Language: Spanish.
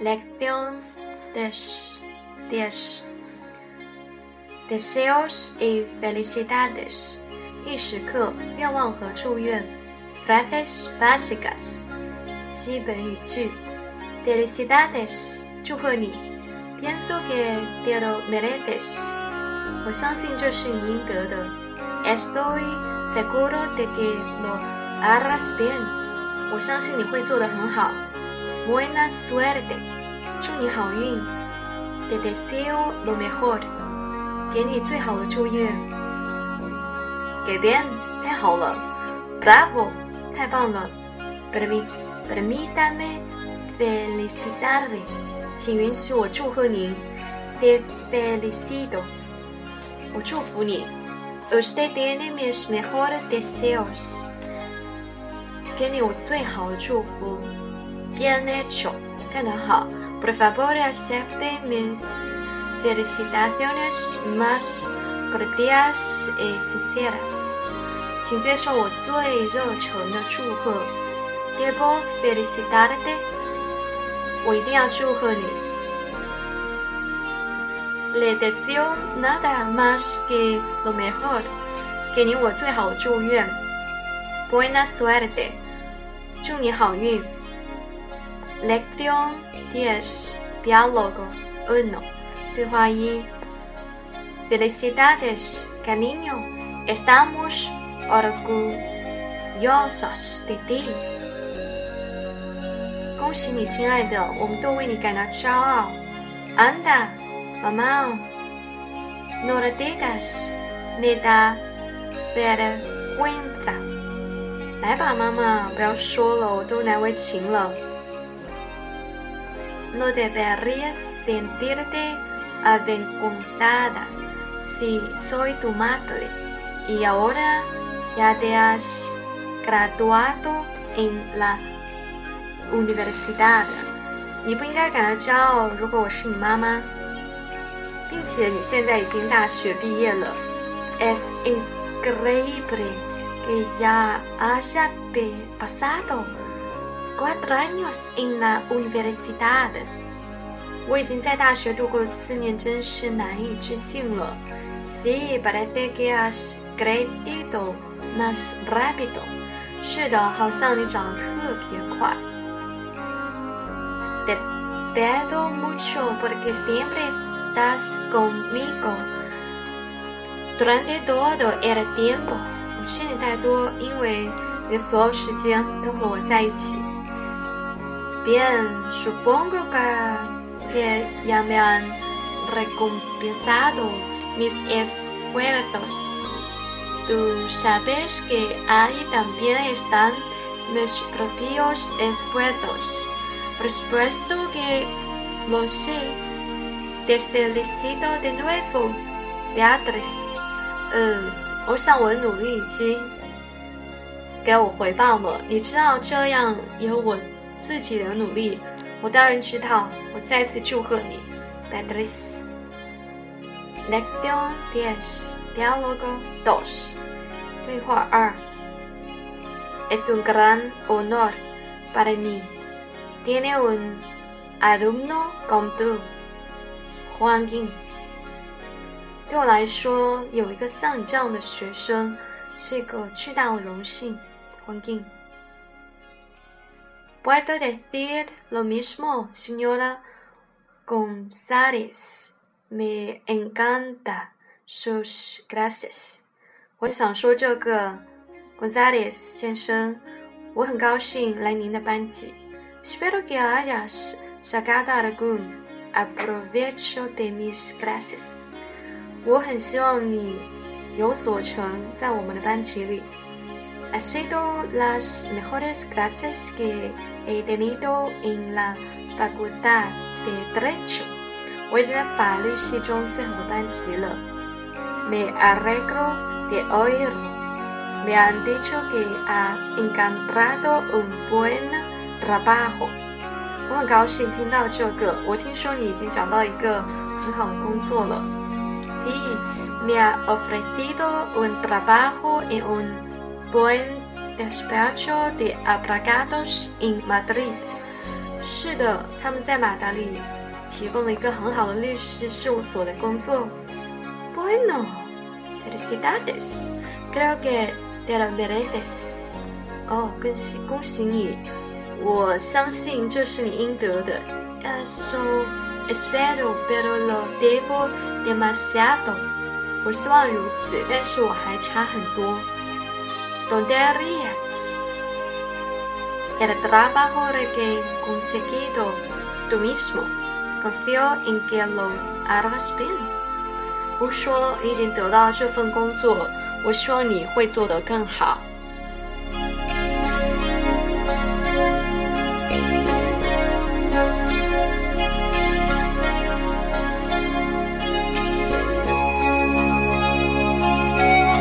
Lección 10. 10. Deseos y felicidades. 一时刻，愿望和祝愿。Frases básicas. 基本语句。Felicidades. 祝贺你。Pienso que te lo mereces. 我相信这是你应得的。Estoy seguro de que lo harás bien. 我相信你会做得很好。 Buena suerte. 祝你好运。Te deseo lo mejor. 给你最好的祝愿。给 bien 太好了。Bravo 太棒了。Permítame felicitarle，请允许我祝贺您。Te felicito，我祝福你。Usted tiene mis mejores deseos，给你我最好的祝福。 Bien hecho，干得好。Por favor acepte mis felicitaciones más cordiales y sinceras，请接受我最热诚的祝贺。Debo felicitarte，我一定要祝贺你。Le deseo nada más que lo mejor，给你我最好的祝愿。Buena suerte，祝你好运。 Lección diez, diálogo uno，对话一。Felicidades, cariño, estamos orgullosos de ti。恭喜你，亲爱的，我们都为你感到骄傲。Anda, mamá, no le digas, me da vergüenza。来吧，妈妈，不要说了，我都难为情了。No deberías sentirte avergonzada si soy tu madre y ahora ya te has graduado en la universidad。你不应该感到骄傲，如果我是你妈妈，并且你现在已经大学毕业了。Es increíble que ya haya pasado cuatro años en la universidad。我已经在大学度过了四年，真是难以置信了。Sí, parece que has crecido más rápido。是的，好像你长得特别快。Te pido mucho porque siempre estás conmigo durante todo el tiempo。我欠你太多，因为你的所有时间都和我在一起。 Bien, supongo que ya me han recompensado mis esfuerzos. Tú sabes que ahí también están mis propios esfuerzos. Por supuesto que lo sé. Te felicito de nuevo, Beatriz. 嗯，我想我的努力已经给我回报了。你知道，这样有我 自己的努力，我当然知道。我再次祝贺你，Beatriz。Lección diez, diálogo dos. 对话二。Es un gran honor para mí. Tiene un alumno como tú, Juan Ying. 对我来说，有一个像你这样的学生是一个巨大的荣幸，黄英。Puedo decir lo mismo, señora González. Me encanta sus clases. 我想说这个，González 先生，我很高兴来您的班级。Espero que hayas sacado algún aprovecho de mis clases. 我很希望你有所成，在我们的班级里。 Ha sido las mejores clases que he tenido en la facultad de derecho. 我已经在法律系中最好的班级了。Me alegro de oírlo. Me han dicho que ha encontrado un buen trabajo. 我很高兴听到这个。我听说你已经找到一个很好的工作了。Sí, me ha ofrecido un trabajo en un buen despacho de abogados en Madrid. 是的，他们在马德里提供了一个很好的律师事务所的工作。Bueno, felicidades. Creo que te lo mereces. 哦，恭喜恭喜你！我相信这是你应得的。Eso espero, pero lo debo demasiado. 我希望如此，但是我还差很多。¿Dónde irías? El trabajo que he conseguido tú mismo. Confío en que lo harás bien. 不说你已经得到这份工作，我希望你会做得更好。